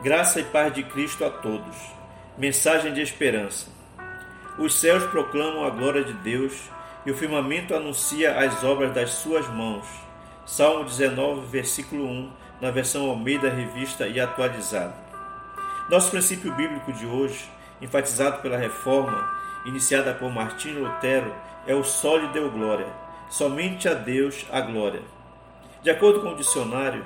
Graça e paz de Cristo a todos. Mensagem de esperança. Os céus proclamam a glória de Deus e o firmamento anuncia as obras das suas mãos. Salmo 19, versículo 1, na versão Almeida Revista e atualizada. Nosso princípio bíblico de hoje, enfatizado pela reforma iniciada por Martinho Lutero, é o sólido deu glória. Somente a Deus a glória. De acordo com o dicionário,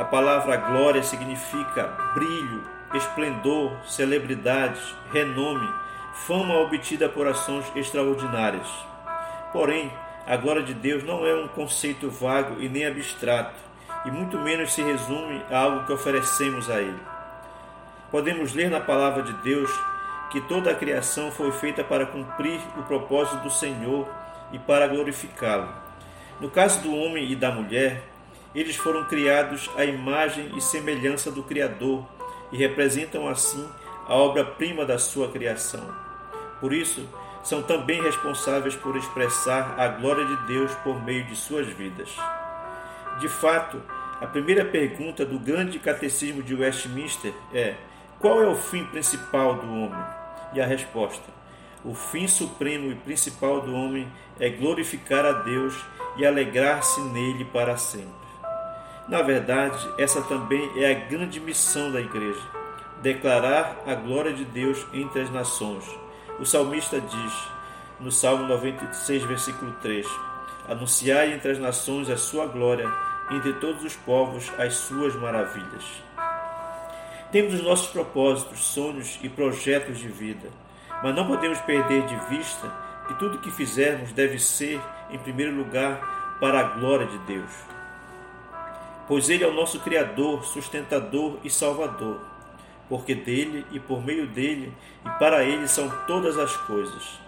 a palavra glória significa brilho, esplendor, celebridade, renome, fama obtida por ações extraordinárias. Porém, a glória de Deus não é um conceito vago e nem abstrato, e muito menos se resume a algo que oferecemos a Ele. Podemos ler na palavra de Deus que toda a criação foi feita para cumprir o propósito do Senhor e para glorificá-lo. No caso do homem e da mulher, eles foram criados à imagem e semelhança do Criador e representam assim a obra-prima da sua criação. Por isso, são também responsáveis por expressar a glória de Deus por meio de suas vidas. De fato, a primeira pergunta do grande catecismo de Westminster é: qual é o fim principal do homem? E a resposta: o fim supremo e principal do homem é glorificar a Deus e alegrar-se nele para sempre. Na verdade, essa também é a grande missão da igreja: declarar a glória de Deus entre as nações. O salmista diz, no Salmo 96, versículo 3: Anunciai entre as nações a sua glória, entre todos os povos as suas maravilhas. Temos os nossos propósitos, sonhos e projetos de vida, mas não podemos perder de vista que tudo que fizermos deve ser, em primeiro lugar, para a glória de Deus pois Ele é o nosso Criador, sustentador e Salvador, porque dele e por meio dele e para ele são todas as coisas.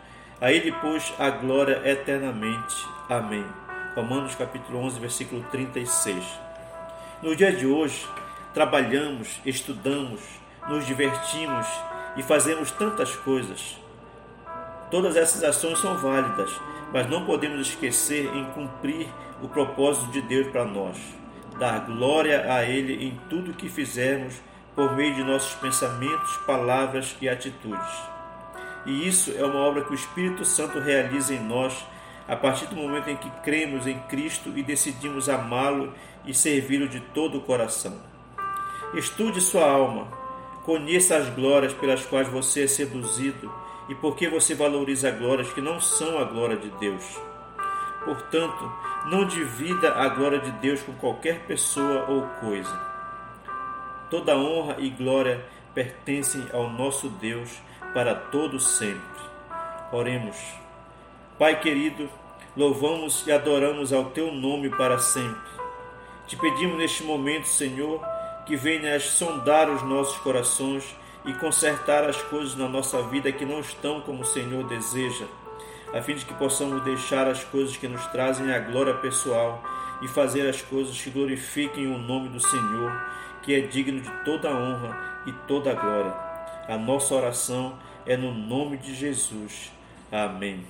A ele, pois, a glória eternamente. Amém. Romanos capítulo 11, versículo 36. No dia de hoje, trabalhamos, estudamos, nos divertimos e fazemos tantas coisas. Todas essas ações são válidas, mas não podemos esquecer em cumprir o propósito de Deus para nós dar glória a Ele em tudo que fizermos por meio de nossos pensamentos, palavras e atitudes. E isso é uma obra que o Espírito Santo realiza em nós a partir do momento em que cremos em Cristo e decidimos amá-lo e servi-lo de todo o coração. Estude sua alma, conheça as glórias pelas quais você é seduzido e por que você valoriza glórias que não são a glória de Deus. Portanto, não divida a glória de Deus com qualquer pessoa ou coisa. Toda honra e glória pertencem ao nosso Deus para todo sempre. Oremos. Pai querido, louvamos e adoramos ao teu nome para sempre. Te pedimos neste momento, Senhor, que venhas sondar os nossos corações e consertar as coisas na nossa vida que não estão como o Senhor deseja a fim de que possamos deixar as coisas que nos trazem a glória pessoal e fazer as coisas que glorifiquem o nome do Senhor, que é digno de toda honra e toda glória. A nossa oração é no nome de Jesus. Amém.